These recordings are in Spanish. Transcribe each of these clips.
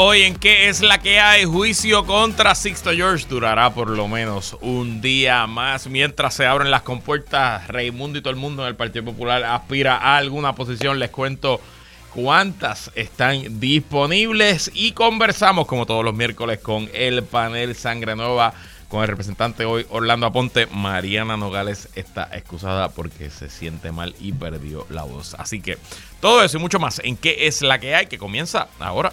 Hoy en qué es la que hay juicio contra Sixto George durará por lo menos un día más. Mientras se abren las compuertas Raimundo y todo el mundo en el Partido Popular aspira a alguna posición. Les cuento cuántas están disponibles y conversamos como todos los miércoles con el panel Sangre Nueva con el representante hoy Orlando Aponte. Mariana Nogales está excusada porque se siente mal y perdió la voz. Así que todo eso y mucho más en qué es la que hay que comienza ahora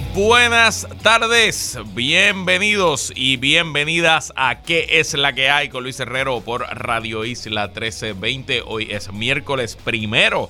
buenas tardes, bienvenidos y bienvenidas a ¿Qué es la que hay? con Luis Herrero por Radio Isla 1320. Hoy es miércoles primero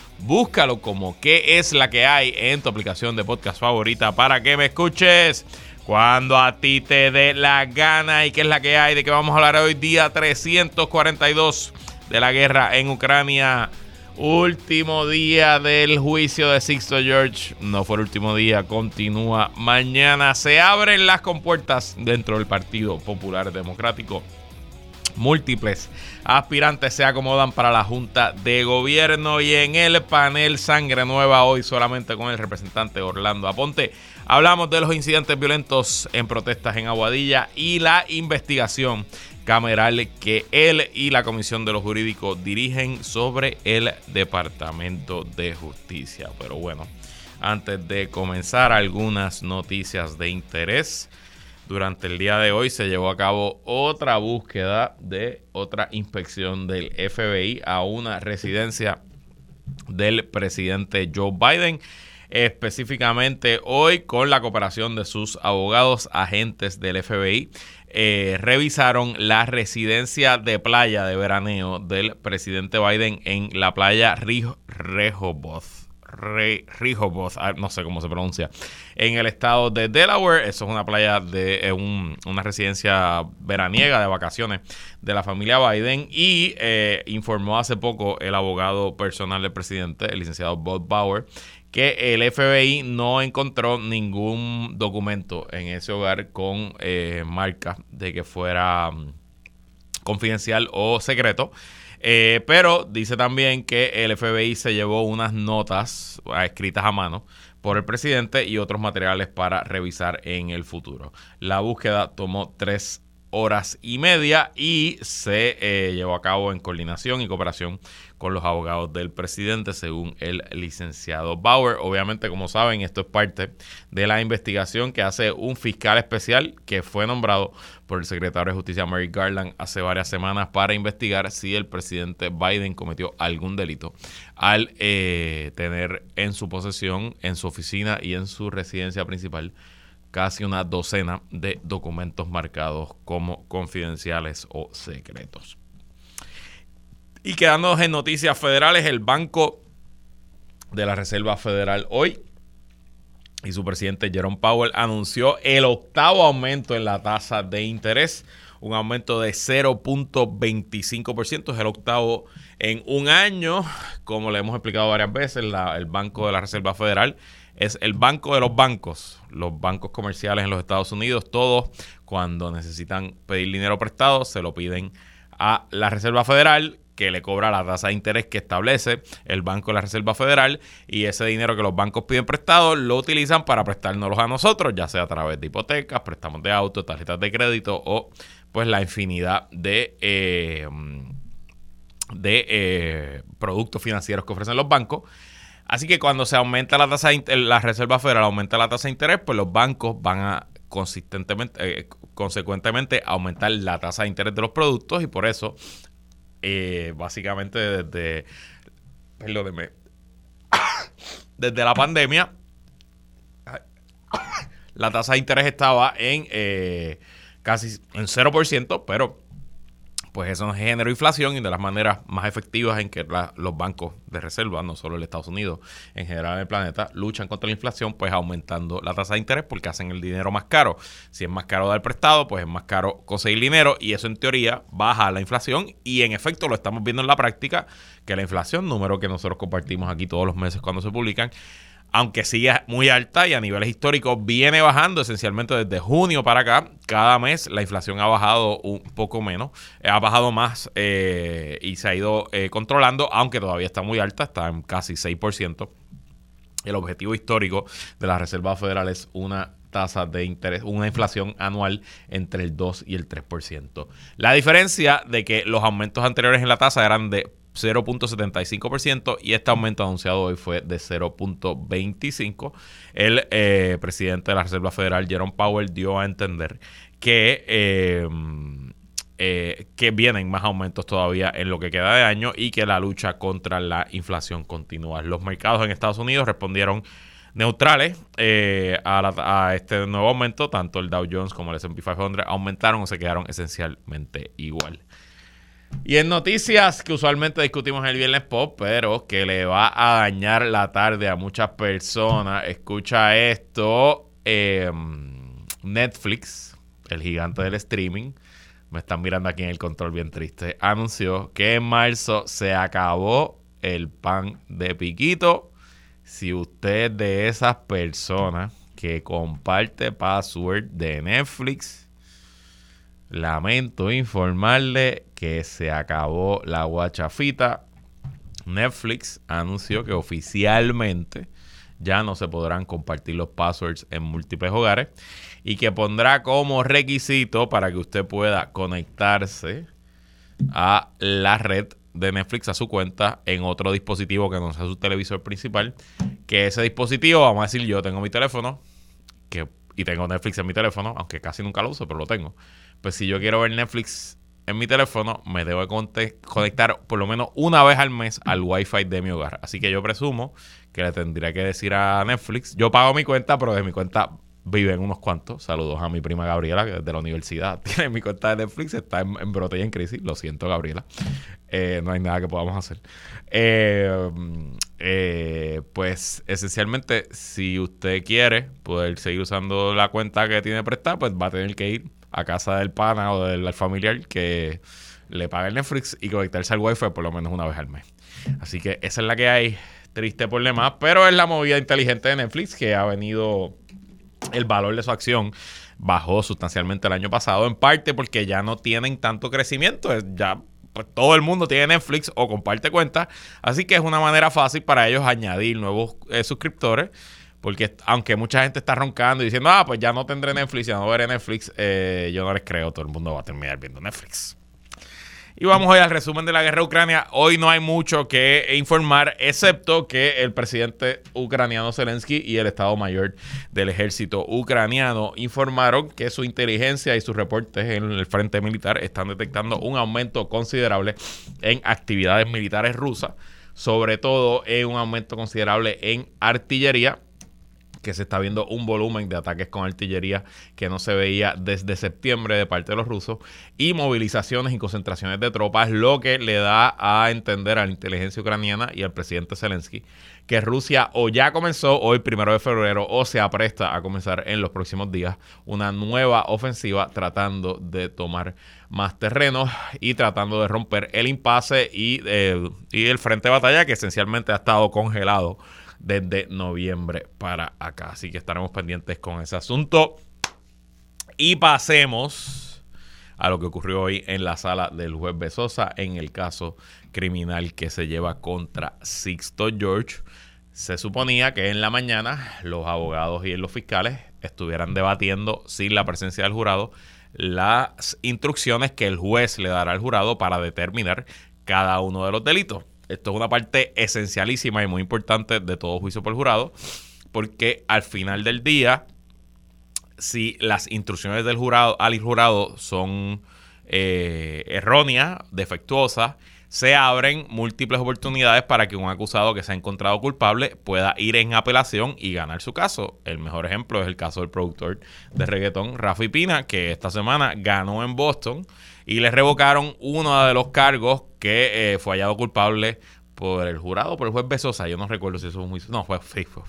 Búscalo como qué es la que hay en tu aplicación de podcast favorita para que me escuches cuando a ti te dé la gana y qué es la que hay de que vamos a hablar hoy día 342 de la guerra en Ucrania. Último día del juicio de Sixto George. No fue el último día, continúa mañana. Se abren las compuertas dentro del Partido Popular Democrático múltiples aspirantes se acomodan para la Junta de Gobierno y en el panel Sangre Nueva hoy solamente con el representante Orlando Aponte. Hablamos de los incidentes violentos en protestas en Aguadilla y la investigación cameral que él y la Comisión de los Jurídicos dirigen sobre el Departamento de Justicia. Pero bueno, antes de comenzar algunas noticias de interés. Durante el día de hoy se llevó a cabo otra búsqueda de otra inspección del FBI a una residencia del presidente Joe Biden. Específicamente hoy con la cooperación de sus abogados agentes del FBI. Eh, revisaron la residencia de playa de veraneo del presidente Biden en la playa Rehoboth Rehoboth, ah, no sé cómo se pronuncia, en el estado de Delaware. Eso es una playa de una residencia veraniega de vacaciones de la familia Biden. Y eh, informó hace poco el abogado personal del presidente, el licenciado Bob Bauer, que el FBI no encontró ningún documento en ese hogar con eh, marca de que fuera mm, confidencial o secreto. Eh, pero dice también que el FBI se llevó unas notas ah, escritas a mano por el presidente y otros materiales para revisar en el futuro. La búsqueda tomó tres horas y media y se eh, llevó a cabo en coordinación y cooperación con los abogados del presidente, según el licenciado Bauer. Obviamente, como saben, esto es parte de la investigación que hace un fiscal especial que fue nombrado por el secretario de Justicia Merrick Garland hace varias semanas para investigar si el presidente Biden cometió algún delito al eh, tener en su posesión, en su oficina y en su residencia principal casi una docena de documentos marcados como confidenciales o secretos. Y quedándonos en noticias federales, el Banco de la Reserva Federal hoy y su presidente Jerome Powell anunció el octavo aumento en la tasa de interés, un aumento de 0.25%, es el octavo en un año, como le hemos explicado varias veces, el Banco de la Reserva Federal es el banco de los bancos, los bancos comerciales en los Estados Unidos, todos cuando necesitan pedir dinero prestado se lo piden a la Reserva Federal que le cobra la tasa de interés que establece el Banco de la Reserva Federal y ese dinero que los bancos piden prestado lo utilizan para prestárnoslos a nosotros, ya sea a través de hipotecas, préstamos de auto, tarjetas de crédito o pues la infinidad de, eh, de eh, productos financieros que ofrecen los bancos Así que cuando se aumenta la tasa, la Reserva Federal aumenta la tasa de interés, pues los bancos van a consistentemente, eh, consecuentemente aumentar la tasa de interés de los productos y por eso, eh, básicamente desde, perdóneme, desde la pandemia, la tasa de interés estaba en eh, casi en 0%, pero pues eso genera inflación y de las maneras más efectivas en que los bancos de reserva, no solo el Estados Unidos, en general en el planeta, luchan contra la inflación, pues aumentando la tasa de interés porque hacen el dinero más caro. Si es más caro dar prestado, pues es más caro conseguir dinero y eso en teoría baja la inflación y en efecto lo estamos viendo en la práctica, que la inflación, número que nosotros compartimos aquí todos los meses cuando se publican, aunque sigue muy alta y a niveles históricos viene bajando esencialmente desde junio para acá. Cada mes la inflación ha bajado un poco menos, ha bajado más eh, y se ha ido eh, controlando, aunque todavía está muy alta, está en casi 6%. El objetivo histórico de la Reserva Federal es una tasa de interés, una inflación anual entre el 2 y el 3%. La diferencia de que los aumentos anteriores en la tasa eran de 0.75% y este aumento anunciado hoy fue de 0.25. El eh, presidente de la Reserva Federal, Jerome Powell, dio a entender que, eh, eh, que vienen más aumentos todavía en lo que queda de año y que la lucha contra la inflación continúa. Los mercados en Estados Unidos respondieron neutrales a, a, este nuevo aumento, tanto el Dow Jones como el S&P 500 aumentaron o se quedaron esencialmente igual. Y en noticias que usualmente discutimos el viernes pop, pero que le va a dañar la tarde a muchas personas. Escucha esto. Em, Netflix, el gigante del streaming, me están mirando aquí en el control bien triste, anunció que en marzo se acabó el pan de piquito. Si usted es de esas personas que comparte password de Netflix, lamento informarle que se acabó la guachafita. Netflix anunció que oficialmente ya no se podrán compartir los passwords en múltiples hogares y que pondrá como requisito para que usted pueda conectarse a la red de Netflix a su cuenta en otro dispositivo que no sea su televisor principal, que ese dispositivo, vamos a decir, yo tengo mi teléfono que, y tengo Netflix en mi teléfono, aunque casi nunca lo uso, pero lo tengo. Pues si yo quiero ver Netflix en mi teléfono, me debo conectar por lo menos una vez al mes al Wi-Fi de mi hogar. Así que yo presumo que le tendría que decir a Netflix, yo pago mi cuenta, pero de mi cuenta viven unos cuantos. Saludos a mi prima Gabriela, que de la universidad tiene mi cuenta de Netflix, está en, brote y en crisis. Lo siento, Gabriela. Eh, no hay nada que podamos hacer. Eh, eh, pues esencialmente, si usted quiere poder seguir usando la cuenta que tiene prestada, pues va a tener que ir a casa del pana o del familiar que le paga el Netflix y conectarse al Wi-Fi por lo menos una vez al mes. Así que esa es la que hay. Triste demás, pero es la movida inteligente de Netflix que ha venido el valor de su acción bajó sustancialmente el año pasado, en parte porque ya no tienen tanto crecimiento, ya pues, todo el mundo tiene Netflix o comparte cuentas, así que es una manera fácil para ellos añadir nuevos eh, suscriptores porque aunque mucha gente está roncando y diciendo, ah, pues ya no tendré Netflix, ya no veré Netflix, eh, yo no les creo, todo el mundo va a terminar viendo Netflix. Y vamos hoy al resumen de la guerra de Ucrania. Hoy no hay mucho que informar, excepto que el presidente ucraniano Zelensky y el Estado Mayor del ejército ucraniano informaron que su inteligencia y sus reportes en el frente militar están detectando un aumento considerable en actividades militares rusas, sobre todo en un aumento considerable en artillería que se está viendo un volumen de ataques con artillería que no se veía desde septiembre de parte de los rusos y movilizaciones y concentraciones de tropas, lo que le da a entender a la inteligencia ucraniana y al presidente Zelensky que Rusia o ya comenzó hoy, primero de febrero, o se apresta a comenzar en los próximos días una nueva ofensiva tratando de tomar más terreno y tratando de romper el impasse y, eh, y el frente de batalla que esencialmente ha estado congelado desde noviembre para acá. Así que estaremos pendientes con ese asunto. Y pasemos a lo que ocurrió hoy en la sala del juez Besosa en el caso criminal que se lleva contra Sixto George. Se suponía que en la mañana los abogados y los fiscales estuvieran debatiendo sin la presencia del jurado las instrucciones que el juez le dará al jurado para determinar cada uno de los delitos. Esto es una parte esencialísima y muy importante de todo juicio por jurado, porque al final del día si las instrucciones del jurado al jurado son eh, erróneas, defectuosas, se abren múltiples oportunidades para que un acusado que se ha encontrado culpable pueda ir en apelación y ganar su caso. El mejor ejemplo es el caso del productor de reggaetón, Rafi Pina, que esta semana ganó en Boston y le revocaron uno de los cargos que eh, fue hallado culpable por el jurado, por el juez Besosa. Yo no recuerdo si eso fue muy. No, fue,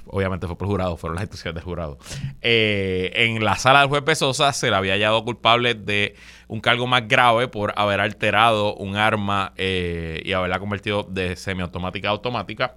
obviamente fue por el jurado, fueron las instituciones del jurado. Eh, en la sala del juez Besosa se le había hallado culpable de un cargo más grave por haber alterado un arma eh, y haberla convertido de semiautomática a automática.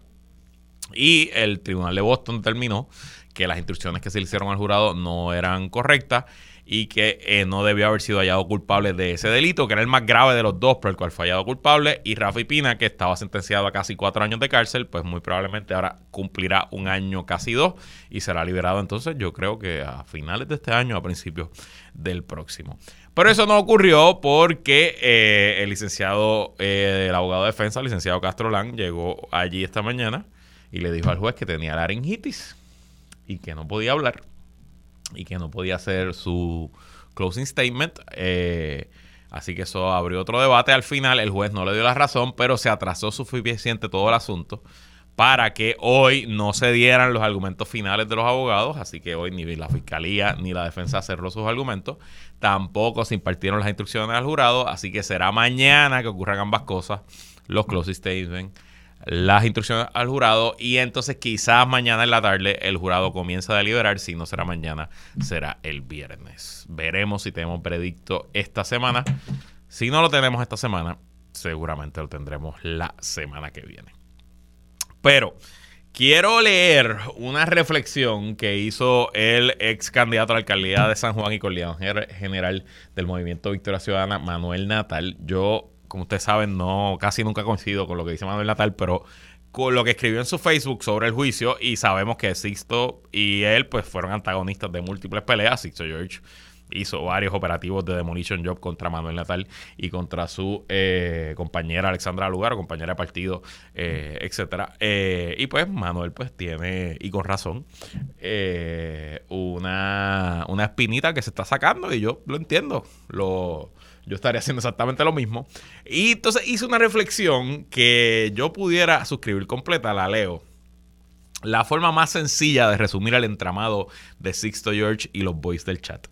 Y el tribunal de Boston determinó que las instrucciones que se le hicieron al jurado no eran correctas y que eh, no debió haber sido hallado culpable de ese delito, que era el más grave de los dos por el cual fue hallado culpable, y Rafi Pina, que estaba sentenciado a casi cuatro años de cárcel, pues muy probablemente ahora cumplirá un año casi dos y será liberado entonces yo creo que a finales de este año, a principios del próximo. Pero eso no ocurrió porque eh, el licenciado, eh, el abogado de defensa, el licenciado Castro Lang, llegó allí esta mañana y le dijo al juez que tenía laringitis y que no podía hablar y que no podía hacer su closing statement. Eh, así que eso abrió otro debate. Al final el juez no le dio la razón, pero se atrasó suficiente todo el asunto para que hoy no se dieran los argumentos finales de los abogados, así que hoy ni la fiscalía ni la defensa cerró sus argumentos, tampoco se impartieron las instrucciones al jurado, así que será mañana que ocurran ambas cosas, los closing statements las instrucciones al jurado y entonces quizás mañana en la tarde el jurado comienza a deliberar, si no será mañana, será el viernes. Veremos si tenemos predicto esta semana. Si no lo tenemos esta semana, seguramente lo tendremos la semana que viene. Pero quiero leer una reflexión que hizo el ex candidato a la alcaldía de San Juan y coordinador general del Movimiento Victoria Ciudadana, Manuel Natal. Yo como ustedes saben, no casi nunca coincido con lo que dice Manuel Natal, pero con lo que escribió en su Facebook sobre el juicio y sabemos que Sixto y él pues fueron antagonistas de múltiples peleas. Sixto George hizo varios operativos de Demolition Job contra Manuel Natal y contra su eh, compañera Alexandra Lugar, compañera de partido, eh, etcétera. Eh, y pues Manuel pues tiene, y con razón, una, una espinita que se está sacando y yo lo entiendo. Lo, yo estaría haciendo exactamente lo mismo. Y entonces hice una reflexión que yo pudiera suscribir completa, la leo. La forma más sencilla de resumir el entramado de Sixto George y los boys del chat.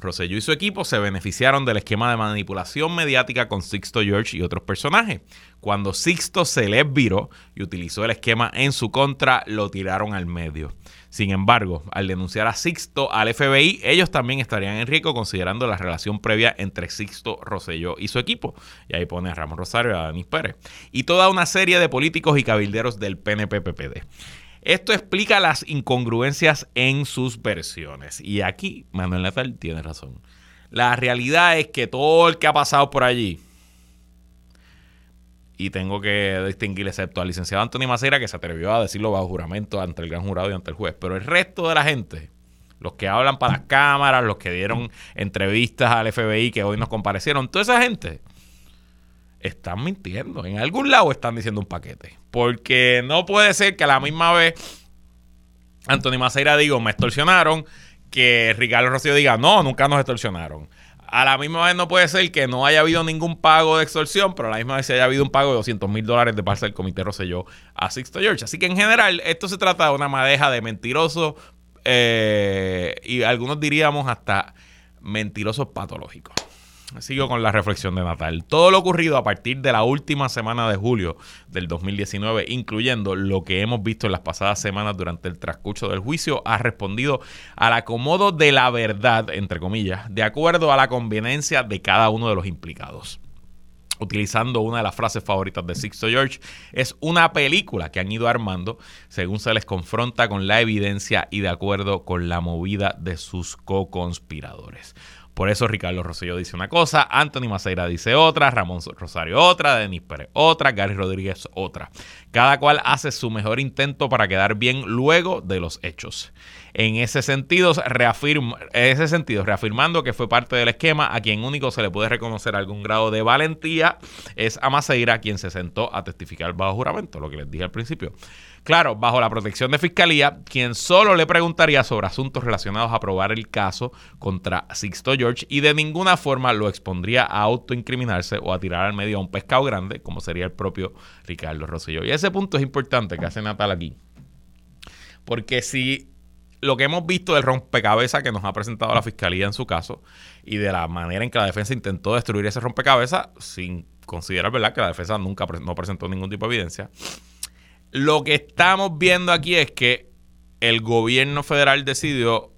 Rosselló y su equipo se beneficiaron del esquema de manipulación mediática con Sixto George y otros personajes. Cuando Sixto se les viró y utilizó el esquema en su contra, lo tiraron al medio. Sin embargo, al denunciar a Sixto al FBI, ellos también estarían en riesgo considerando la relación previa entre Sixto Rosselló y su equipo. Y ahí pone a Ramón Rosario y a Denis Pérez. Y toda una serie de políticos y cabilderos del PNP-PPD. Esto explica las incongruencias en sus versiones. Y aquí Manuel Natal tiene razón. La realidad es que todo el que ha pasado por allí, y tengo que distinguir excepto al licenciado Antonio Macera que se atrevió a decirlo bajo juramento ante el gran jurado y ante el juez, pero el resto de la gente, los que hablan para las cámaras, los que dieron entrevistas al FBI que hoy nos comparecieron, toda esa gente están mintiendo. En algún lado están diciendo un paquete. Porque no puede ser que a la misma vez Antonio Maceira diga, me extorsionaron, que Ricardo Rocío diga, no, nunca nos extorsionaron. A la misma vez no puede ser que no haya habido ningún pago de extorsión, pero a la misma vez haya habido un pago de 200 mil dólares de parte del Comité Rosselló a Sixto George. Así que en general esto se trata de una madeja de mentirosos eh, y algunos diríamos hasta mentirosos patológicos. Sigo con la reflexión de Natal. Todo lo ocurrido a partir de la última semana de julio del 2019, incluyendo lo que hemos visto en las pasadas semanas durante el transcurso del juicio, ha respondido al acomodo de la verdad, entre comillas, de acuerdo a la conveniencia de cada uno de los implicados utilizando una de las frases favoritas de Sixto George, es una película que han ido armando según se les confronta con la evidencia y de acuerdo con la movida de sus co-conspiradores. Por eso Ricardo Rosselló dice una cosa, Anthony Maceira dice otra, Ramón Rosario otra, Denis Pérez otra, Gary Rodríguez otra. Cada cual hace su mejor intento para quedar bien luego de los hechos. En ese sentido, ese sentido, reafirmando que fue parte del esquema, a quien único se le puede reconocer algún grado de valentía es a Maceira, quien se sentó a testificar bajo juramento, lo que les dije al principio. Claro, bajo la protección de fiscalía, quien solo le preguntaría sobre asuntos relacionados a probar el caso contra Sixto George y de ninguna forma lo expondría a autoincriminarse o a tirar al medio a un pescado grande, como sería el propio Ricardo Rosselló. Y ese punto es importante que hace Natal aquí. Porque si lo que hemos visto del rompecabezas que nos ha presentado la fiscalía en su caso y de la manera en que la defensa intentó destruir ese rompecabezas sin considerar verdad que la defensa nunca no presentó ningún tipo de evidencia. Lo que estamos viendo aquí es que el gobierno federal decidió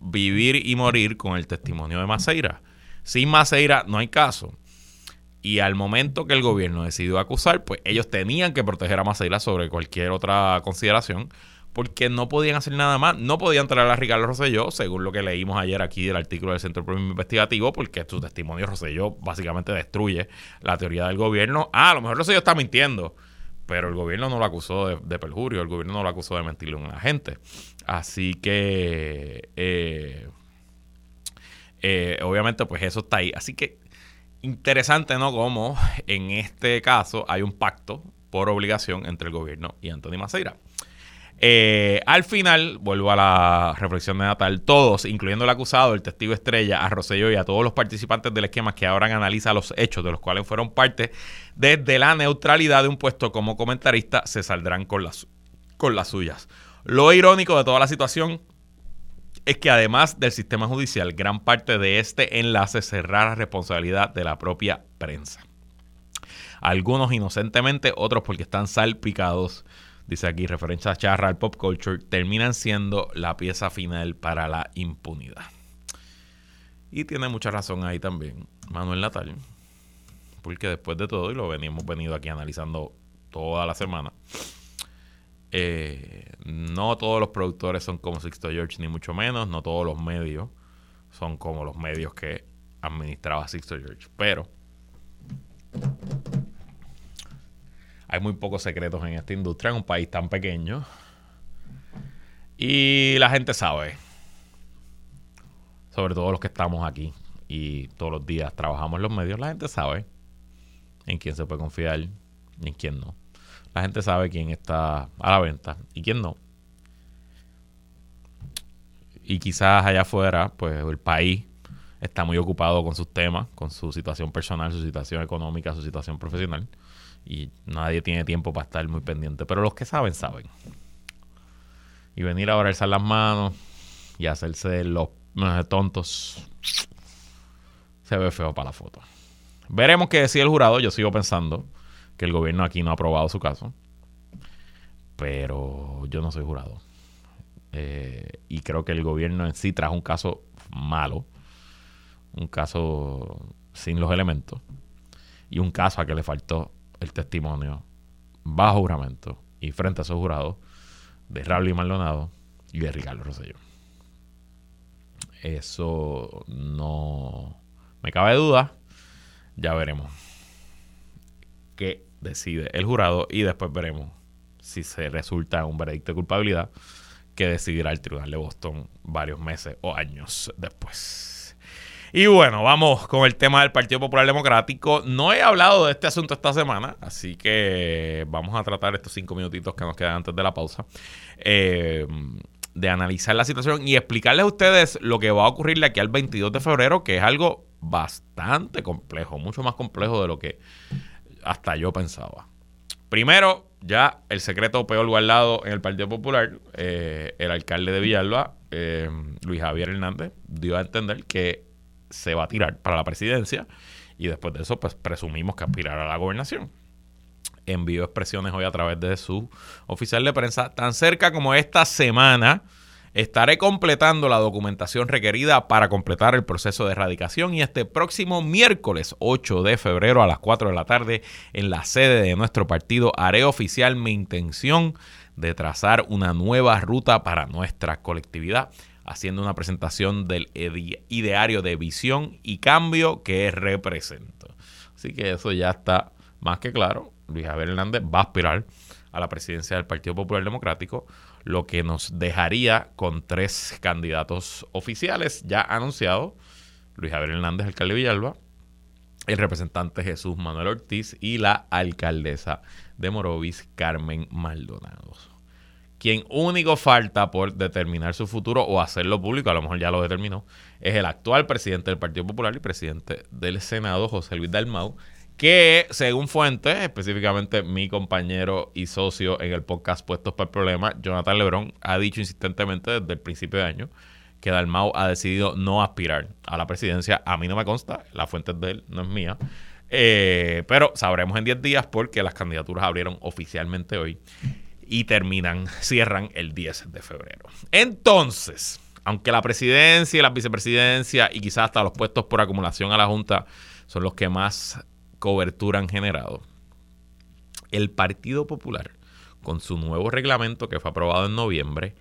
vivir y morir con el testimonio de Maceira. Sin Maceira no hay caso. Y al momento que el gobierno decidió acusar, pues ellos tenían que proteger a Maceira sobre cualquier otra consideración porque no podían hacer nada más. No podían traer a Ricardo Rosselló, según lo que leímos ayer aquí del artículo del Centro Premio Investigativo, porque su testimonio Rosselló básicamente destruye la teoría del gobierno. Ah, a lo mejor Rosselló está mintiendo, pero el gobierno no lo acusó de, perjurio, el gobierno no lo acusó de mentirle a un agente. Así que, eh, eh, obviamente, pues eso está ahí. Así que, interesante, ¿no? Como en este caso hay un pacto por obligación entre el gobierno y Antonio Maceira. Eh, al final, vuelvo a la reflexión de Natal, todos, incluyendo el acusado, el testigo estrella, a Rosselló y a todos los participantes del esquema que ahora analiza los hechos de los cuales fueron parte, desde la neutralidad de un puesto como comentarista, se saldrán con las, con las suyas. Lo irónico de toda la situación es que además del sistema judicial, gran parte de este enlace cerrará responsabilidad de la propia prensa. Algunos inocentemente, otros porque están salpicados dice aquí, referencia a charra al pop culture, terminan siendo la pieza final para la impunidad. Y tiene mucha razón ahí también Manuel Natal, porque después de todo, y lo venimos venido aquí analizando toda la semana, eh, no todos los productores son como Sixto George, ni mucho menos, no todos los medios son como los medios que administraba Sixto George, pero hay muy pocos secretos en esta industria en un país tan pequeño. Y la gente sabe, sobre todo los que estamos aquí y todos los días trabajamos en los medios, la gente sabe en quién se puede confiar y en quién no. La gente sabe quién está a la venta y quién no. Y quizás allá afuera, pues el país está muy ocupado con sus temas, con su situación personal, su situación económica, su situación profesional y nadie tiene tiempo para estar muy pendiente. Pero los que saben, saben. Y venir a alzar las manos y hacerse los tontos se ve feo para la foto. Veremos qué decide el jurado. Yo sigo pensando que el gobierno aquí no ha aprobado su caso. Pero yo no soy jurado. Eh, y creo que el gobierno en sí trajo un caso malo. Un caso sin los elementos. Y un caso a que le faltó el testimonio bajo juramento y frente a su jurado de Raúl y Maldonado y de Ricardo Rosselló. Eso no me cabe duda. Ya veremos qué decide el jurado y después veremos si se resulta un veredicto de culpabilidad que decidirá el Tribunal de Boston varios meses o años después. Y bueno, vamos con el tema del Partido Popular Democrático. No he hablado de este asunto esta semana, así que vamos a tratar estos cinco minutitos que nos quedan antes de la pausa. Eh, de analizar la situación y explicarles a ustedes lo que va a ocurrir de aquí al 22 de febrero, que es algo bastante complejo, mucho más complejo de lo que hasta yo pensaba. Primero, ya el secreto peor guardado en el Partido Popular, eh, el alcalde de Villalba, eh, Luis Javier Hernández, dio a entender que se va a tirar para la presidencia y después de eso pues presumimos que aspirará a la gobernación. Envió expresiones hoy a través de su oficial de prensa. Tan cerca como esta semana estaré completando la documentación requerida para completar el proceso de erradicación y este próximo miércoles 8 de febrero a las 4 de la tarde en la sede de nuestro partido haré oficial mi intención de trazar una nueva ruta para nuestra colectividad haciendo una presentación del ideario de visión y cambio que represento. Así que eso ya está más que claro. Luis Javier Hernández va a aspirar a la presidencia del Partido Popular Democrático, lo que nos dejaría con tres candidatos oficiales ya anunciados. Luis Javier Hernández, alcalde de Villalba, el representante Jesús Manuel Ortiz y la alcaldesa de Morovis, Carmen Maldonado. Quien único falta por determinar su futuro o hacerlo público, a lo mejor ya lo determinó, es el actual presidente del Partido Popular y presidente del Senado, José Luis Dalmau, que según fuentes, específicamente mi compañero y socio en el podcast Puestos para el Problema, Jonathan Lebrón, ha dicho insistentemente desde el principio de año que Dalmau ha decidido no aspirar a la presidencia. A mí no me consta, la fuente de él no es mía. Eh, pero sabremos en 10 días porque las candidaturas abrieron oficialmente hoy y terminan, cierran el 10 de febrero. Entonces, aunque la presidencia y la vicepresidencia y quizás hasta los puestos por acumulación a la Junta son los que más cobertura han generado, el Partido Popular, con su nuevo reglamento que fue aprobado en noviembre,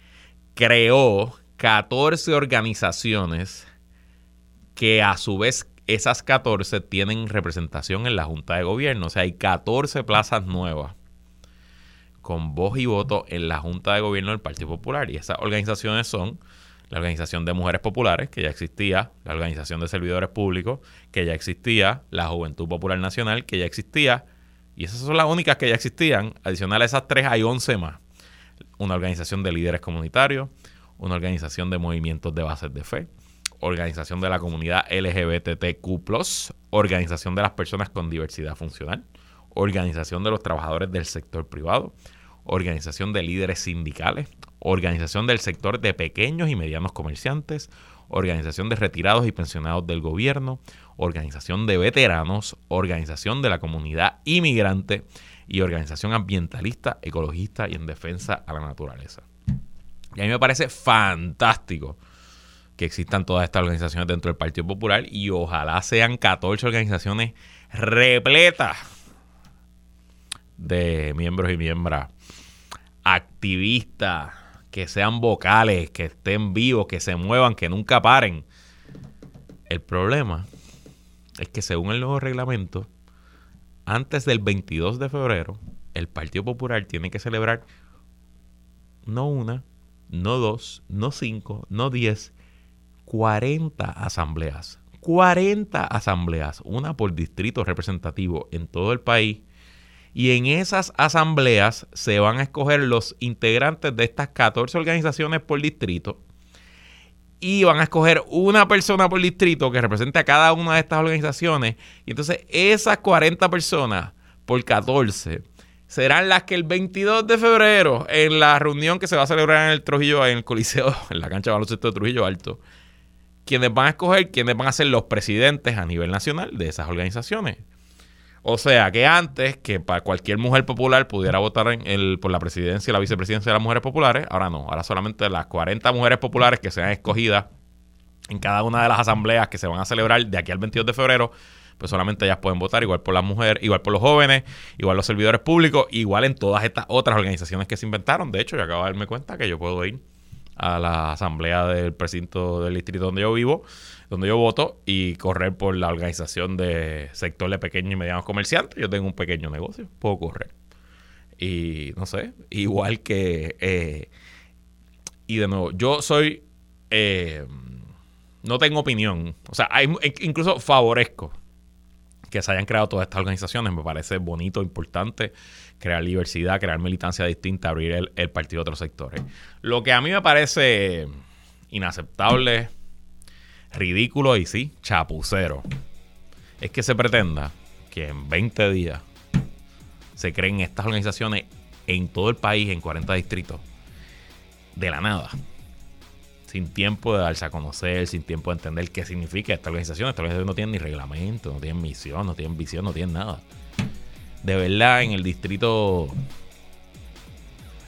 creó 14 organizaciones que a su vez esas 14 tienen representación en la Junta de Gobierno. O sea, hay 14 plazas nuevas con voz y voto en la Junta de Gobierno del Partido Popular. Y esas organizaciones son la Organización de Mujeres Populares, que ya existía, la Organización de Servidores Públicos, que ya existía, la Juventud Popular Nacional, que ya existía, y esas son las únicas que ya existían. Adicional a esas tres hay 11 más. Una organización de líderes comunitarios, una organización de movimientos de bases de fe, organización de la comunidad LGBTQ, organización de las personas con diversidad funcional, organización de los trabajadores del sector privado, organización de líderes sindicales, organización del sector de pequeños y medianos comerciantes, organización de retirados y pensionados del gobierno, organización de veteranos, organización de la comunidad inmigrante y organización ambientalista, ecologista y en defensa a la naturaleza. Y a mí me parece fantástico que existan todas estas organizaciones dentro del Partido Popular y ojalá sean 14 organizaciones repletas de miembros y miembros activistas, que sean vocales, que estén vivos, que se muevan, que nunca paren. El problema es que según el nuevo reglamento, antes del 22 de febrero, el Partido Popular tiene que celebrar no una, no dos, no cinco, no diez, 40 asambleas. 40 asambleas, una por distrito representativo en todo el país. Y en esas asambleas se van a escoger los integrantes de estas 14 organizaciones por distrito. Y van a escoger una persona por distrito que represente a cada una de estas organizaciones. Y entonces esas 40 personas por 14 serán las que el 22 de febrero, en la reunión que se va a celebrar en el Trujillo, en el Coliseo, en la cancha de baloncesto de Trujillo Alto, quienes van a escoger quienes van a ser los presidentes a nivel nacional de esas organizaciones. O sea que antes que para cualquier mujer popular pudiera votar en el, por la presidencia y la vicepresidencia de las mujeres populares, ahora no, ahora solamente las 40 mujeres populares que sean escogidas en cada una de las asambleas que se van a celebrar de aquí al 22 de febrero, pues solamente ellas pueden votar, igual por las mujeres, igual por los jóvenes, igual los servidores públicos, igual en todas estas otras organizaciones que se inventaron. De hecho, yo acabo de darme cuenta que yo puedo ir a la asamblea del precinto del distrito donde yo vivo, donde yo voto, y correr por la organización de sector de pequeños y medianos comerciantes. Yo tengo un pequeño negocio, puedo correr. Y no sé, igual que... Eh, y de nuevo, yo soy... Eh, no tengo opinión. O sea, hay, incluso favorezco que se hayan creado todas estas organizaciones. Me parece bonito, importante crear diversidad, crear militancia distinta, abrir el, partido a otros sectores. Lo que a mí me parece inaceptable, ridículo y sí, chapucero, es que se pretenda que en 20 días se creen estas organizaciones en todo el país, en 40 distritos, de la nada. Sin tiempo de darse a conocer, sin tiempo de entender qué significa esta organización. Esta organización no tiene ni reglamento, no tiene misión, no tiene visión, no tiene nada de verdad en el distrito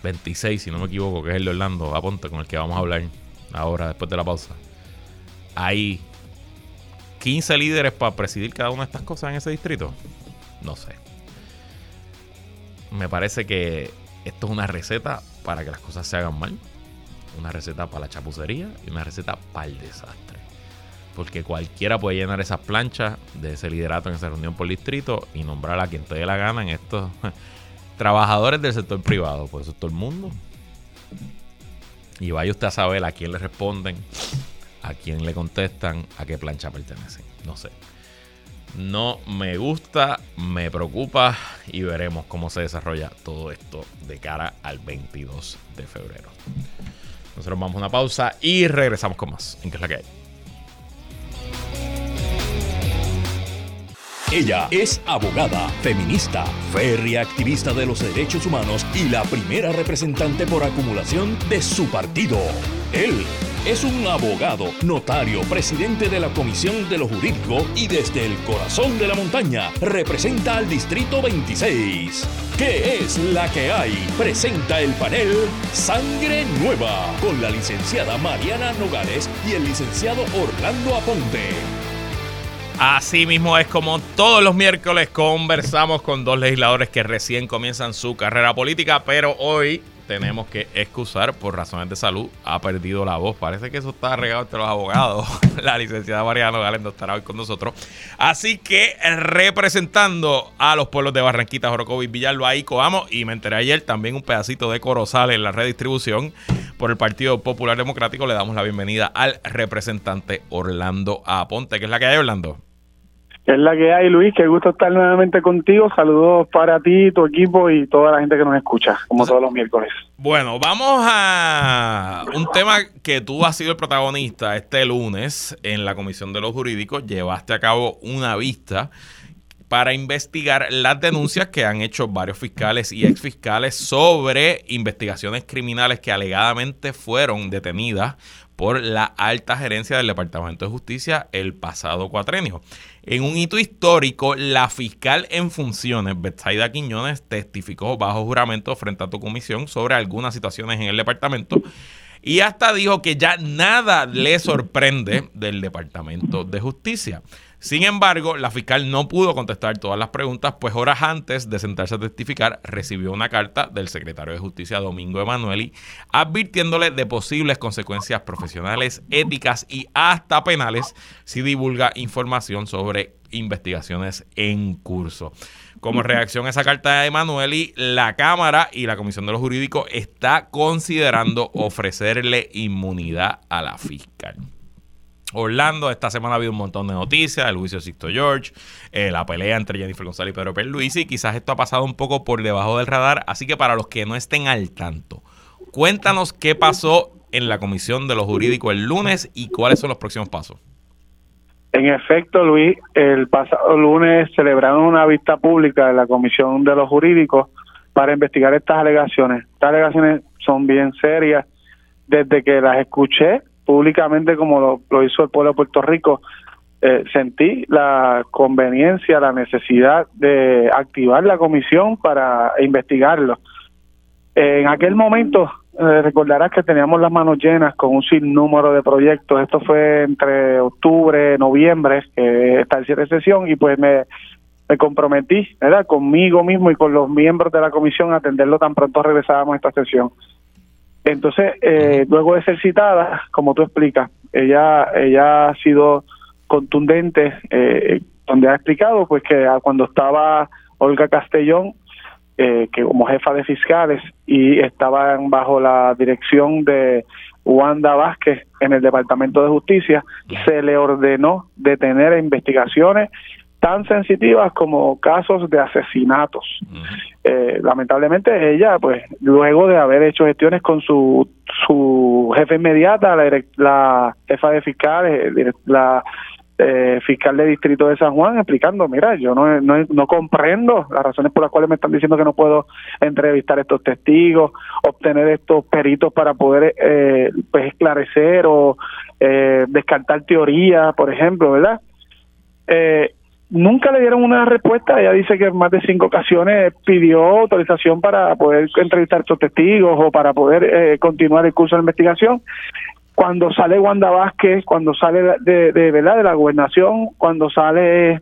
26, si no me equivoco, que es el de Orlando, aponte con el que vamos a hablar ahora, después de la pausa. Hay 15 líderes para presidir cada una de estas cosas en ese distrito. No sé. Me parece que esto es una receta para que las cosas se hagan mal. Una receta para la chapucería y una receta para el desastre porque cualquiera puede llenar esas planchas de ese liderato en esa reunión por distrito y nombrar a quien te dé la gana en estos trabajadores del sector privado. Por eso es todo el mundo. Y vaya usted a saber a quién le responden, a quién le contestan, a qué plancha pertenecen. No sé. no me gusta, me preocupa y veremos cómo se desarrolla todo esto de cara al 22 de febrero. Nosotros vamos a una pausa y regresamos con más en qué es la que hay. Ella es abogada, feminista, férrea activista de los derechos humanos y la primera representante por acumulación de su partido. Él es un abogado, notario, presidente de la Comisión de lo Jurídico y desde el corazón de la montaña representa al Distrito 26. ¿Qué es la que hay? Presenta el panel Sangre Nueva con la licenciada Mariana Nogales y el licenciado Orlando Aponte. Así mismo es como todos los miércoles conversamos con dos legisladores que recién comienzan su carrera política, pero hoy tenemos que excusar por razones de salud. Ha perdido la voz. Parece que eso está regado entre los abogados. La licenciada Mariana Galen no estará hoy con nosotros. Así que representando a los pueblos de Barranquita, Jorocovis, Villalba y Coamo, y me enteré ayer también un pedacito de Corozal en la redistribución por el Partido Popular Democrático, le damos la bienvenida al representante Orlando Aponte, que es la que hay, Orlando. Es la que hay, Luis. Qué gusto estar nuevamente contigo. Saludos para ti, tu equipo y toda la gente que nos escucha, como todos los miércoles. Bueno, vamos a un tema que tú has sido el protagonista este lunes en la Comisión de los Jurídicos. Llevaste a cabo una vista para investigar las denuncias que han hecho varios fiscales y exfiscales sobre investigaciones criminales que alegadamente fueron detenidas por la alta gerencia del Departamento de Justicia el pasado cuatrenio. En un hito histórico, la fiscal en funciones, Betsaida Quiñones, testificó bajo juramento frente a tu comisión sobre algunas situaciones en el departamento y hasta dijo que ya nada le sorprende del Departamento de Justicia. Sin embargo, la fiscal no pudo contestar todas las preguntas, pues horas antes de sentarse a testificar, recibió una carta del secretario de Justicia, Domingo Emanueli, advirtiéndole de posibles consecuencias profesionales, éticas y hasta penales si divulga información sobre investigaciones en curso. Como reacción a esa carta de Emanueli, la Cámara y la Comisión de los Jurídicos está considerando ofrecerle inmunidad a la fiscal. Orlando, esta semana ha habido un montón de noticias, el juicio de Sixto George, eh, la pelea entre Jennifer González y Pedro Perluisi, quizás esto ha pasado un poco por debajo del radar, así que para los que no estén al tanto, cuéntanos qué pasó en la Comisión de los Jurídicos el lunes y cuáles son los próximos pasos. En efecto, Luis, el pasado lunes celebraron una vista pública de la Comisión de los Jurídicos para investigar estas alegaciones. Estas alegaciones son bien serias. Desde que las escuché, públicamente como lo, hizo el pueblo de Puerto Rico, eh, sentí la conveniencia, la necesidad de activar la comisión para investigarlo. En aquel momento, eh, recordarás que teníamos las manos llenas con un sinnúmero de proyectos. Esto fue entre octubre, noviembre, que está el sesión, y pues me, me comprometí, ¿verdad?, conmigo mismo y con los miembros de la comisión a atenderlo tan pronto regresábamos a esta sesión. Entonces, eh, luego de ser citada, como tú explicas, ella, ella ha sido contundente, eh, donde ha explicado pues que cuando estaba Olga Castellón, eh, que como jefa de fiscales, y estaban bajo la dirección de Wanda Vázquez en el Departamento de Justicia, se le ordenó detener investigaciones tan sensitivas como casos de asesinatos. Eh, lamentablemente ella, pues, luego de haber hecho gestiones con su, su jefe inmediata, la, la jefa de fiscales, la eh, fiscal de distrito de San Juan, explicando, mira, yo no, no, no comprendo las razones por las cuales me están diciendo que no puedo entrevistar estos testigos, obtener estos peritos para poder eh, pues esclarecer o eh, descartar teorías, por ejemplo, ¿verdad? Eh, nunca le dieron una respuesta. Ella dice que en más de cinco ocasiones pidió autorización para poder entrevistar a estos testigos o para poder eh, continuar el curso de investigación. Cuando sale Wanda Vázquez, cuando sale de, de, ¿verdad? de la gobernación, cuando sale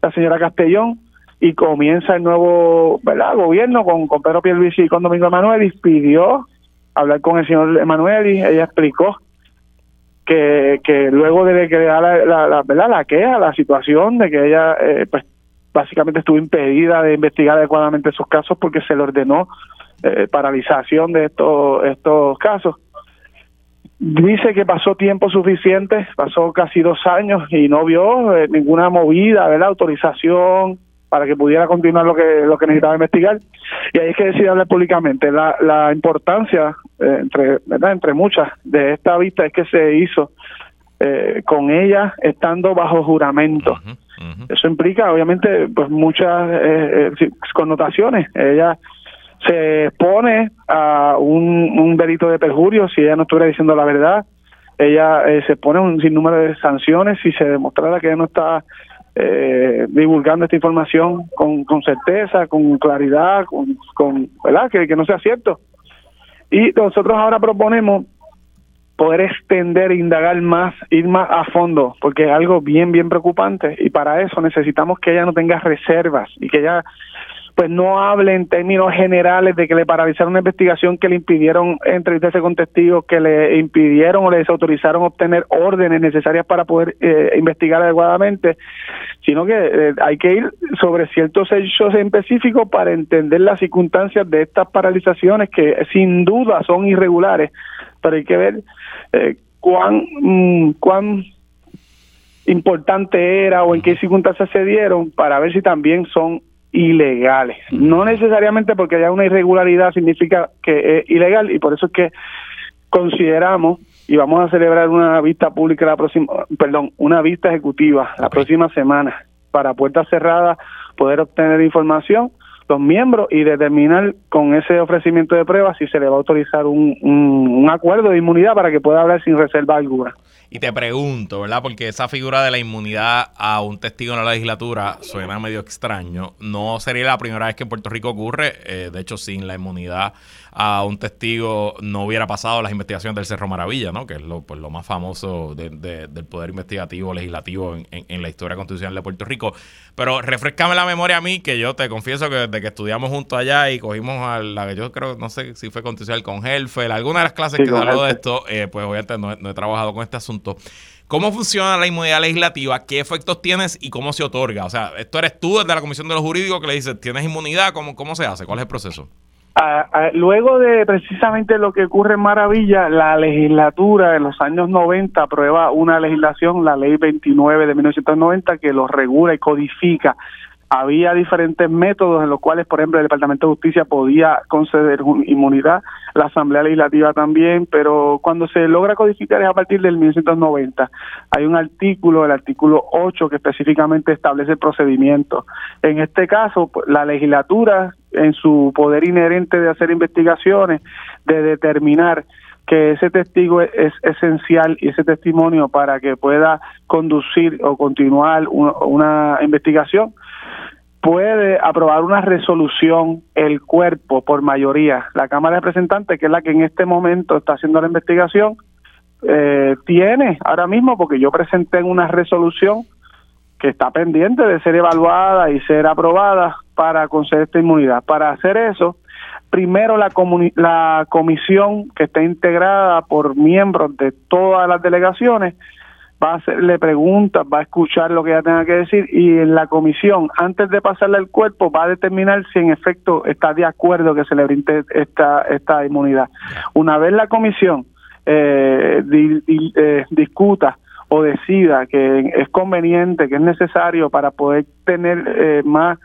la señora Castellón y comienza el nuevo ¿verdad? gobierno con, con Pedro Pierluisi y con Domingo Emanuel y pidió hablar con el señor Emanuel y ella explicó que, que luego de que la, la, la, ¿verdad? la queja, la situación de que ella eh, pues básicamente estuvo impedida de investigar adecuadamente sus casos porque se le ordenó eh, paralización de estos estos casos dice que pasó tiempo suficiente, pasó casi dos años y no vio eh, ninguna movida, ¿verdad? Autorización para que pudiera continuar lo que lo que necesitaba investigar. Y ahí es que decide hablar públicamente. La, la importancia eh, entre verdad entre muchas de esta vista es que se hizo eh, con ella estando bajo juramento. Eso implica obviamente pues muchas connotaciones. Ella se expone a un, un delito de perjurio si ella no estuviera diciendo la verdad. Ella eh, se pone un sinnúmero de sanciones si se demostrara que ella no está eh, divulgando esta información con, con certeza, con claridad, con, con ¿verdad? Que, que no sea cierto. Y nosotros ahora proponemos poder extender, indagar más, ir más a fondo, porque es algo bien, bien preocupante y para eso necesitamos que ella no tenga reservas y que ella pues no hable en términos generales de que le paralizaron una investigación, que le impidieron entrevistarse con testigos, que le impidieron o le desautorizaron obtener órdenes necesarias para poder eh, investigar adecuadamente, sino que eh, hay que ir sobre ciertos hechos específicos para entender las circunstancias de estas paralizaciones que sin duda son irregulares, pero hay que ver eh, cuán, mm, cuán importante era o en qué circunstancias se dieron para ver si también son ilegales. No necesariamente porque haya una irregularidad significa que es ilegal y por eso es que consideramos y vamos a celebrar una vista pública la próxima, perdón, una vista ejecutiva la próxima semana para puertas cerradas poder obtener información los miembros y determinar con ese ofrecimiento de pruebas si se le va a autorizar un, un acuerdo de inmunidad para que pueda hablar sin reserva alguna. Y te pregunto, ¿verdad? Porque esa figura de la inmunidad a un testigo en la legislatura suena medio extraño. No sería la primera vez que en Puerto Rico ocurre. Eh, de hecho, sin la inmunidad a un testigo no hubiera pasado las investigaciones del Cerro Maravilla, ¿no? Que es lo, pues, lo más famoso del poder investigativo legislativo en, la historia constitucional de Puerto Rico. Pero refrescame la memoria a mí, que yo te confieso que desde que estudiamos juntos allá y cogimos a la que yo creo, no sé si fue constitucional con Helfer, alguna de las clases que habló de esto, eh, pues obviamente no he trabajado con este asunto ¿Cómo funciona la inmunidad legislativa? ¿Qué efectos tienes y cómo se otorga? O sea, esto eres tú desde la Comisión de los Jurídicos que le dices, ¿tienes inmunidad? ¿Cómo, cómo se hace? ¿Cuál es el proceso? Luego de precisamente lo que ocurre en Maravilla, la legislatura en los años 90 aprueba una legislación, la ley 29 de 1990, que lo regula y codifica había diferentes métodos en los cuales, por ejemplo, el Departamento de Justicia podía conceder inmunidad, la Asamblea Legislativa también, pero cuando se logra codificar es a partir del 1990. Hay un artículo, el artículo 8, que específicamente establece el procedimiento. En este caso, pues, la legislatura, en su poder inherente de hacer investigaciones, de determinar que ese testigo es, esencial y ese testimonio para que pueda conducir o continuar una investigación, puede aprobar una resolución el cuerpo por mayoría. La Cámara de Representantes, que es la que en este momento está haciendo la investigación, eh, tiene ahora mismo, porque yo presenté una resolución que está pendiente de ser evaluada y ser aprobada para conceder esta inmunidad. Para hacer eso, primero la, la comisión que está integrada por miembros de todas las delegaciones va a hacerle preguntas, va a escuchar lo que ella tenga que decir y en la comisión, antes de pasarle al cuerpo, va a determinar si en efecto está de acuerdo que se le brinde esta, esta inmunidad. Una vez la comisión eh, eh, discuta o decida que es conveniente, que es necesario para poder tener eh, más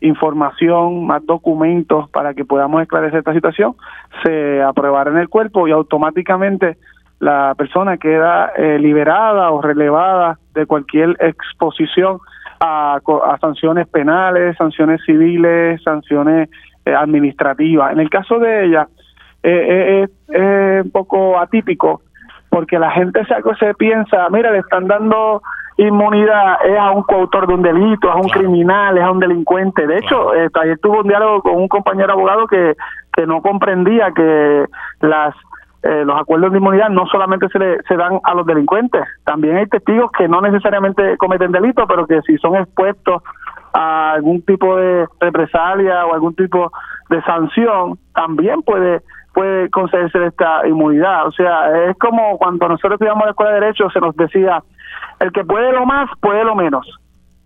información, más documentos para que podamos esclarecer esta situación, se aprobará en el cuerpo y automáticamente la persona queda eh, liberada o relevada de cualquier exposición a, sanciones penales, sanciones civiles, sanciones eh, administrativas. En el caso de ella, eh, es un poco atípico porque la gente se, se piensa, mira, le están dando inmunidad es a un coautor de un delito, a un criminal, es a un delincuente. De hecho, ayer tuve un diálogo con un compañero abogado que, que no comprendía que las eh, los acuerdos de inmunidad no solamente se, le, se dan a los delincuentes, también hay testigos que no necesariamente cometen delito, pero que si son expuestos a algún tipo de represalia o algún tipo de sanción, también puede puede concederse esta inmunidad. O sea, es como cuando nosotros estudiamos la Escuela de Derecho, se nos decía, el que puede lo más, puede lo menos.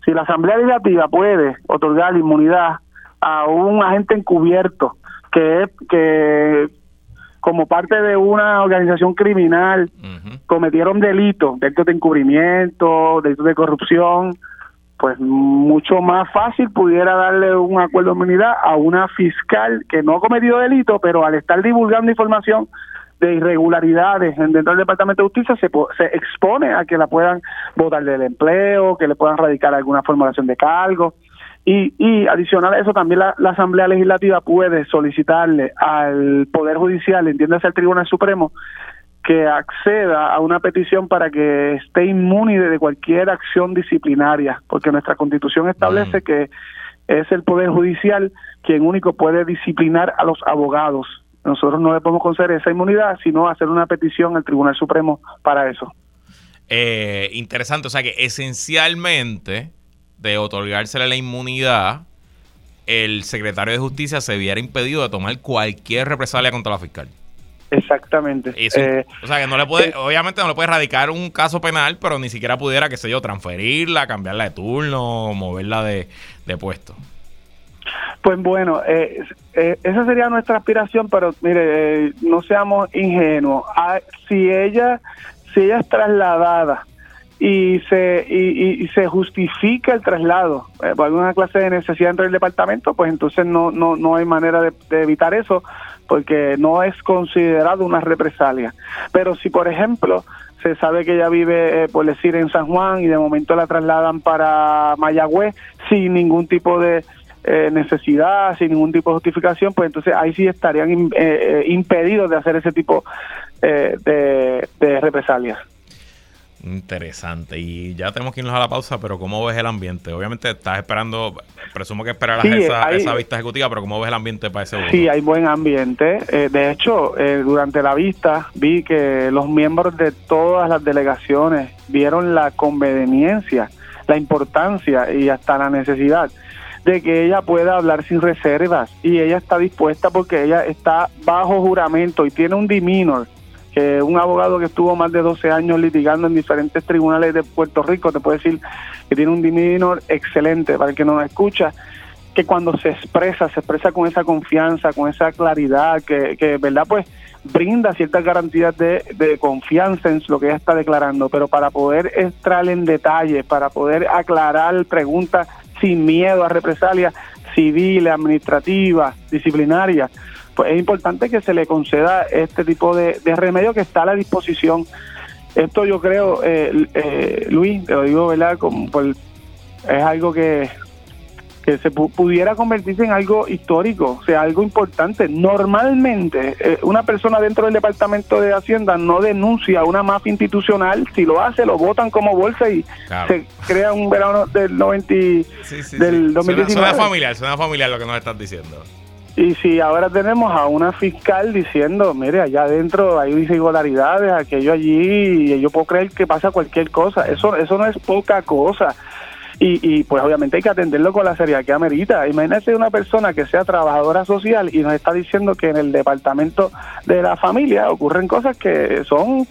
Si la Asamblea Legislativa puede otorgar inmunidad a un agente encubierto que, que como parte de una organización criminal cometieron delitos, delitos de encubrimiento, delitos de corrupción, pues mucho más fácil pudiera darle un acuerdo de inmunidad a una fiscal que no ha cometido delito, pero al estar divulgando información de irregularidades dentro del Departamento de Justicia se, se expone a que la puedan votar del empleo, que le puedan radicar alguna formulación de cargo. Y, y adicional a eso, también la, Asamblea Legislativa puede solicitarle al Poder Judicial, entiéndase al Tribunal Supremo, que acceda a una petición para que esté inmune de cualquier acción disciplinaria, porque nuestra Constitución establece mm. que es el Poder Judicial quien único puede disciplinar a los abogados. Nosotros no le podemos conceder esa inmunidad, sino hacer una petición al Tribunal Supremo para eso. Eh, interesante, o sea que esencialmente de otorgársele la inmunidad, el secretario de Justicia se viera impedido de tomar cualquier represalia contra la fiscal. Exactamente. Eh, o sea, que no le puede, eh, obviamente no le puede erradicar un caso penal, pero ni siquiera pudiera, qué sé yo, transferirla, cambiarla de turno, moverla de, puesto. Pues bueno, eh, esa sería nuestra aspiración, pero mire, no seamos ingenuos. Ah, si ella, si ella es trasladada y se y, se justifica el traslado eh, por alguna clase de necesidad dentro del departamento, pues entonces no no no hay manera de, evitar eso porque no es considerado una represalia. Pero si por ejemplo se sabe que ella vive, eh, por decir, en San Juan y de momento la trasladan para Mayagüez sin ningún tipo de eh, necesidad, sin ningún tipo de justificación, pues entonces ahí sí estarían impedidos de hacer ese tipo de, de represalias. Interesante. Y ya tenemos que irnos a la pausa, pero ¿cómo ves el ambiente? Obviamente estás esperando, presumo que esperarás esa, vista ejecutiva, pero ¿cómo ves el ambiente para ese? Sí, hay buen ambiente. Eh, de hecho, eh, durante la vista vi que los miembros de todas las delegaciones vieron la conveniencia, la importancia y hasta la necesidad de que ella pueda hablar sin reservas y ella está dispuesta porque ella está bajo juramento y tiene un diminor que un abogado que estuvo más de 12 años litigando en diferentes tribunales de Puerto Rico te puede decir que tiene un divino excelente. Para el que no nos escucha que cuando se expresa, se expresa con esa confianza, con esa claridad, que, que verdad pues brinda ciertas garantías de, de, confianza en lo que ella está declarando, pero para poder entrar en detalle, para poder aclarar preguntas sin miedo a represalias civiles, administrativas, disciplinarias, pues es importante que se le conceda este tipo de, remedio que está a la disposición. Esto yo creo, eh, eh, Luis, te lo digo, ¿verdad? Como es algo que, que se pudiera convertirse en algo histórico, o sea, algo importante. Normalmente, eh, una persona dentro del Departamento de Hacienda no denuncia una mafia institucional, si lo hace, lo votan como bolsa y se crea un verano del 90 sí, sí, del 2019. Suena, familiar, suena familiar lo que nos estás diciendo. Y si ahora tenemos a una fiscal diciendo, mire, allá adentro hay irregularidades, aquello allí, y yo puedo creer que pasa cualquier cosa, eso, eso no es poca cosa. Y, y pues obviamente hay que atenderlo con la seriedad que amerita. Imagínese una persona que sea trabajadora social y nos está diciendo que en el departamento de la familia ocurren cosas que son,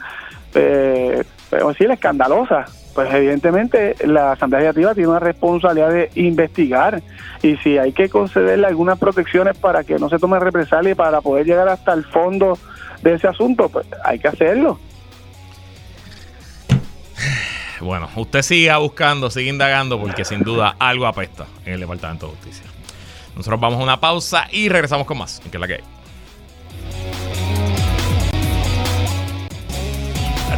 eh, decir, escandalosas pues evidentemente la Asamblea Legislativa tiene una responsabilidad de investigar y si hay que concederle algunas protecciones para que no se tome represalia y para poder llegar hasta el fondo de ese asunto, pues hay que hacerlo. Bueno, usted siga buscando, sigue indagando porque sin duda algo apesta en el Departamento de Justicia. Nosotros vamos a una pausa y regresamos con más, que es la que hay.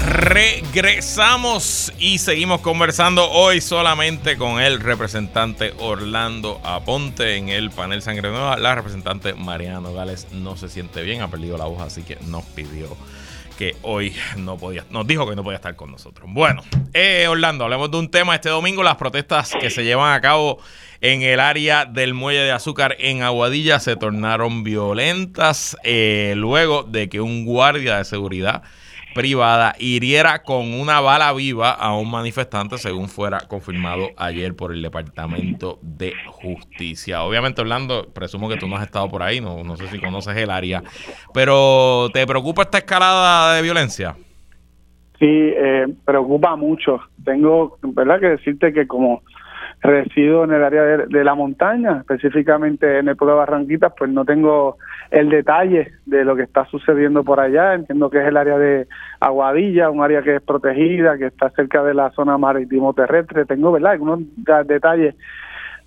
Regresamos y seguimos conversando hoy solamente con el representante Orlando Aponte en el panel Sangre Nueva. La representante Mariano Gales no se siente bien, ha perdido la hoja, así que nos pidió que hoy no podía, nos dijo que no podía estar con nosotros. Bueno, eh, Orlando, hablemos de un tema este domingo, las protestas que se llevan a cabo en el área del muelle de azúcar en Aguadilla se tornaron violentas eh, luego de que un guardia de seguridad privada hiriera con una bala viva a un manifestante, según fuera confirmado ayer por el Departamento de Justicia. Obviamente, Orlando, presumo que tú no has estado por ahí, no, no sé si conoces el área, pero ¿te preocupa esta escalada de violencia? Sí, eh, preocupa mucho. Tengo, ¿verdad?, que decirte que como resido en el área de, la montaña, específicamente en el pueblo de Barranquitas, pues no tengo el detalle de lo que está sucediendo por allá. Entiendo que es el área de Aguadilla, un área que es protegida, que está cerca de la zona marítimo terrestre. Tengo, ¿verdad?, algunos detalles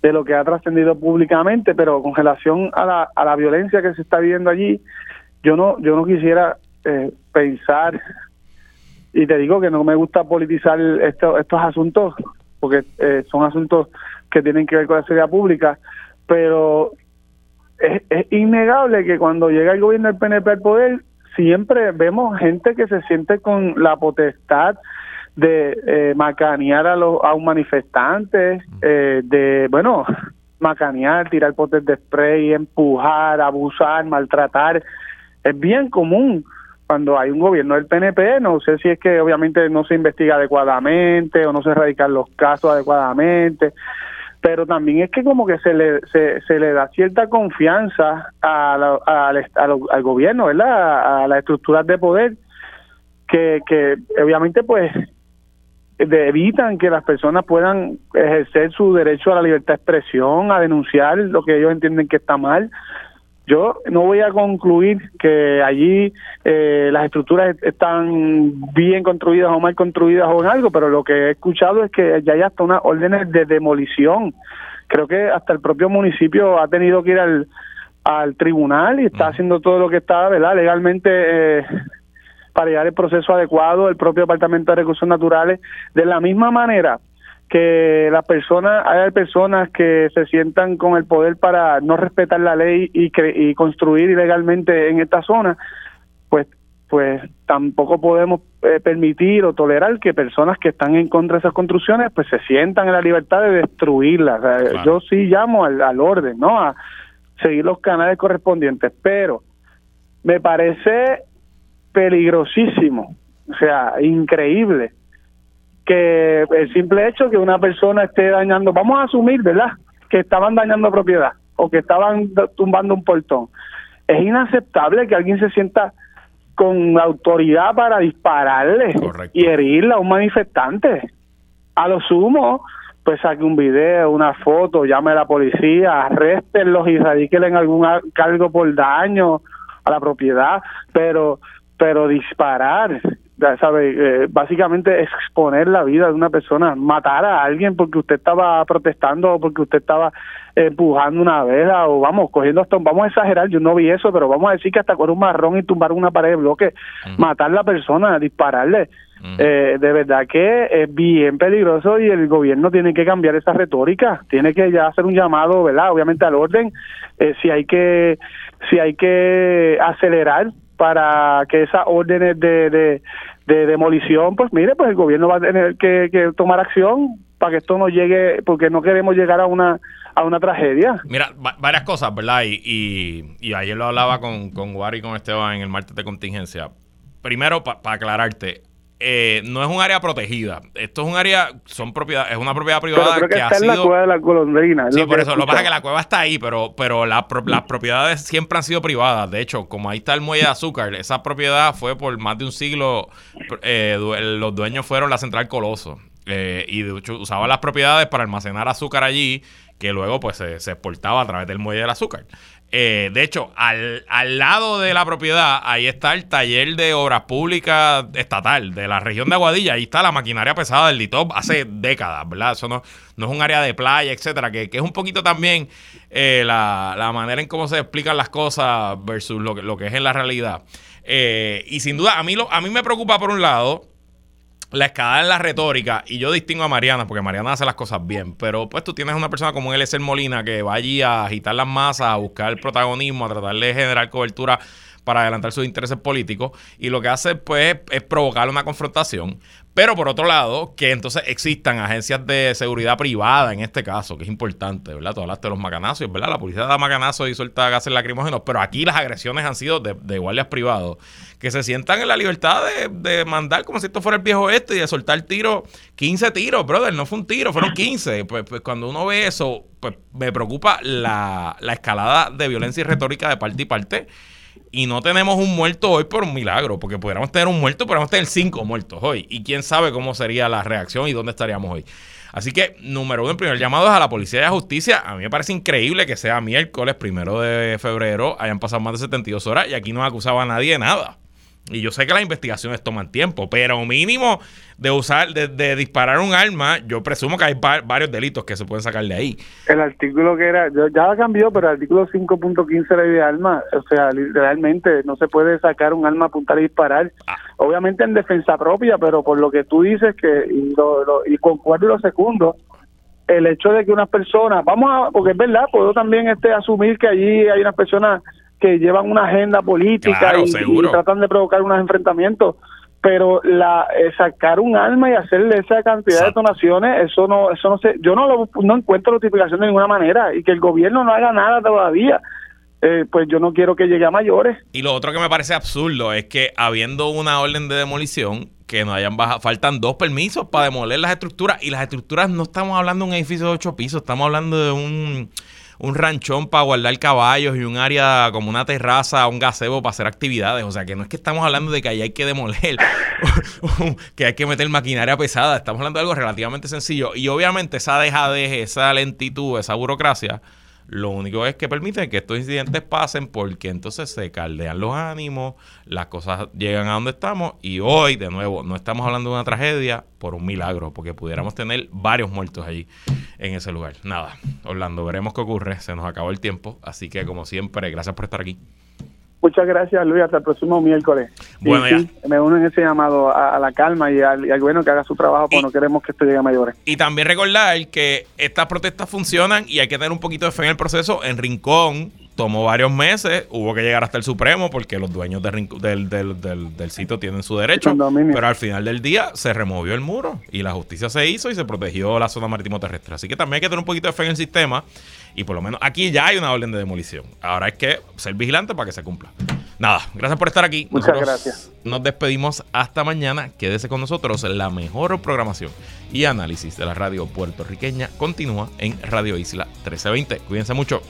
de lo que ha trascendido públicamente, pero con relación a la, a la violencia que se está viviendo allí, yo no, yo no quisiera eh, pensar, y te digo que no me gusta politizar estos asuntos, porque eh, son asuntos que tienen que ver con la seguridad pública, pero es, innegable que cuando llega el gobierno del PNP al poder, siempre vemos gente que se siente con la potestad de eh, macanear a, los, a un manifestante, eh, de, bueno, macanear, tirar potes de spray, empujar, abusar, maltratar. Es bien común cuando hay un gobierno del PNP, no sé si es que obviamente no se investiga adecuadamente o no se erradican los casos adecuadamente, pero también es que como que se le, se, le da cierta confianza a al gobierno, ¿verdad? A, las estructuras de poder que, que obviamente pues evitan que las personas puedan ejercer su derecho a la libertad de expresión, a denunciar lo que ellos entienden que está mal, yo no voy a concluir que allí eh, las estructuras están bien construidas o mal construidas o en algo, pero lo que he escuchado es que ya hay hasta unas órdenes de demolición. Creo que hasta el propio municipio ha tenido que ir al, al tribunal y está haciendo todo lo que está ¿verdad? legalmente eh, para llevar el proceso adecuado, el propio Departamento de Recursos Naturales. De la misma manera, que las personas, hay personas que se sientan con el poder para no respetar la ley y, y construir ilegalmente en esta zona, pues pues tampoco podemos eh, permitir o tolerar que personas que están en contra de esas construcciones pues se sientan en la libertad de destruirlas. Yo sí llamo al, al orden, ¿no? A seguir los canales correspondientes, pero me parece peligrosísimo, o sea, increíble que el simple hecho que una persona esté dañando, vamos a asumir, ¿verdad? Que estaban dañando propiedad o que estaban tumbando un portón. Es inaceptable que alguien se sienta con autoridad para dispararle y herirle a un manifestante. A lo sumo, pues saque un video, una foto, llame a la policía, arréstenlos y radíquenle en algún cargo por daño a la propiedad, pero pero disparar sabe, eh, básicamente exponer la vida de una persona, matar a alguien porque usted estaba protestando o porque usted estaba empujando una vela o vamos, cogiendo hasta, vamos a exagerar, yo no vi eso, pero vamos a decir que hasta con un marrón y tumbar una pared de bloque, matar a la persona, dispararle, eh, de verdad que es bien peligroso y el gobierno tiene que cambiar esa retórica, tiene que ya hacer un llamado, ¿verdad? Obviamente al orden, eh, si hay que si hay que acelerar para que esas órdenes de, de, de, demolición, pues mire, pues el gobierno va a tener que, que, tomar acción para que esto no llegue, porque no queremos llegar a una a una tragedia. Mira, varias cosas, ¿verdad? Y, y, y, ayer lo hablaba con, con Wari y con Esteban en el martes de contingencia. Primero, para aclararte, eh, no es un área protegida. Esto es un área, son propiedad, es una propiedad privada que, que está en la cueva de. Sí, por eso. Lo que pasa es que la cueva está ahí, pero, pero las propiedades siempre han sido privadas. De hecho, como ahí está el muelle de azúcar, esa propiedad fue por más de un siglo. Eh, los dueños fueron la Central Coloso. Eh, y de hecho usaban las propiedades para almacenar azúcar allí, que luego pues se, se exportaba a través del muelle del azúcar. Eh, de hecho, al, lado de la propiedad, ahí está el taller de obras públicas estatal de la región de Aguadilla. Ahí está la maquinaria pesada del DITOP hace décadas, ¿verdad? Eso no, no es un área de playa, etcétera, que, es un poquito también eh, la, manera en cómo se explican las cosas versus lo que, lo que es en la realidad. Eh, y sin duda, a mí, lo, a mí me preocupa por un lado la escalada en la retórica, y yo distingo a Mariana, porque Mariana hace las cosas bien, pero pues tú tienes una persona como él, es el Molina, que va allí a agitar las masas, a buscar el protagonismo, a tratar de generar cobertura para adelantar sus intereses políticos, y lo que hace pues es provocar una confrontación. Pero por otro lado, que entonces existan agencias de seguridad privada en este caso, que es importante, ¿verdad? Tú hablaste de los macanazos, ¿verdad? La policía da macanazos y suelta gases lacrimógenos, pero aquí las agresiones han sido de, de guardias privados, que se sientan en la libertad de, mandar como si esto fuera el viejo este y de soltar tiros, 15 tiros, brother, no fue un tiro, fueron 15. Pues, pues cuando uno ve eso, pues me preocupa la escalada de violencia y retórica de parte y parte y no tenemos un muerto hoy por un milagro, porque pudiéramos tener un muerto, podríamos tener cinco muertos hoy. Y quién sabe cómo sería la reacción y dónde estaríamos hoy. Así que, número uno, el primer llamado es a la policía y a justicia. A mí me parece increíble que sea miércoles primero de febrero, hayan pasado más de 72 horas y aquí no acusaba a nadie de nada. Y yo sé que las investigaciones toman tiempo, pero mínimo de usar, de, disparar un arma, yo presumo que hay varios delitos que se pueden sacar de ahí. El artículo que era, ya cambió, pero el artículo 5.15 de la ley de armas, o sea, realmente no se puede sacar un arma, apuntar y disparar. Ah. Obviamente en defensa propia, pero por lo que tú dices que, y, lo, y concuerdo lo segundo, el hecho de que una persona, vamos a, porque es verdad, puedo también este asumir que allí hay unas personas que llevan una agenda política y, tratan de provocar unos enfrentamientos pero la eh, sacar un arma y hacerle esa cantidad de donaciones eso no eso no sé yo no lo, no encuentro notificación de ninguna manera y que el gobierno no haga nada todavía eh, pues yo no quiero que llegue a mayores. Y lo otro que me parece absurdo es que habiendo una orden de demolición que no hayan bajado, faltan dos permisos para demoler las estructuras y las estructuras no estamos hablando de un edificio de ocho pisos estamos hablando de un un ranchón para guardar caballos y un área como una terraza, un gazebo para hacer actividades. O sea, que no es que estamos hablando de que ahí hay que demoler, que hay que meter maquinaria pesada. Estamos hablando de algo relativamente sencillo. Y obviamente esa dejadez, esa lentitud, esa burocracia lo único es que permite que estos incidentes pasen porque entonces se caldean los ánimos, las cosas llegan a donde estamos y hoy, de nuevo, no estamos hablando de una tragedia por un milagro, porque pudiéramos tener varios muertos allí en ese lugar. Nada, Orlando, veremos qué ocurre, se nos acabó el tiempo, así que como siempre, gracias por estar aquí. Muchas gracias, Luis. Hasta el próximo miércoles. Bueno, me uno en ese llamado a, la calma y al, bueno que haga su trabajo, porque no queremos que esto llegue a mayores. Y también recordar que estas protestas funcionan y hay que tener un poquito de fe en el proceso. En Rincón tomó varios meses, hubo que llegar hasta el Supremo porque los dueños del, del, sitio tienen su derecho, pero al final del día se removió el muro y la justicia se hizo y se protegió la zona marítimo terrestre. Así que también hay que tener un poquito de fe en el sistema y por lo menos aquí ya hay una orden de demolición. Ahora hay que ser vigilante para que se cumpla. Nada, gracias por estar aquí. Muchas gracias. Nos despedimos hasta mañana. Quédese con nosotros. La mejor programación y análisis de la radio puertorriqueña continúa en Radio Isla 1320. Cuídense mucho.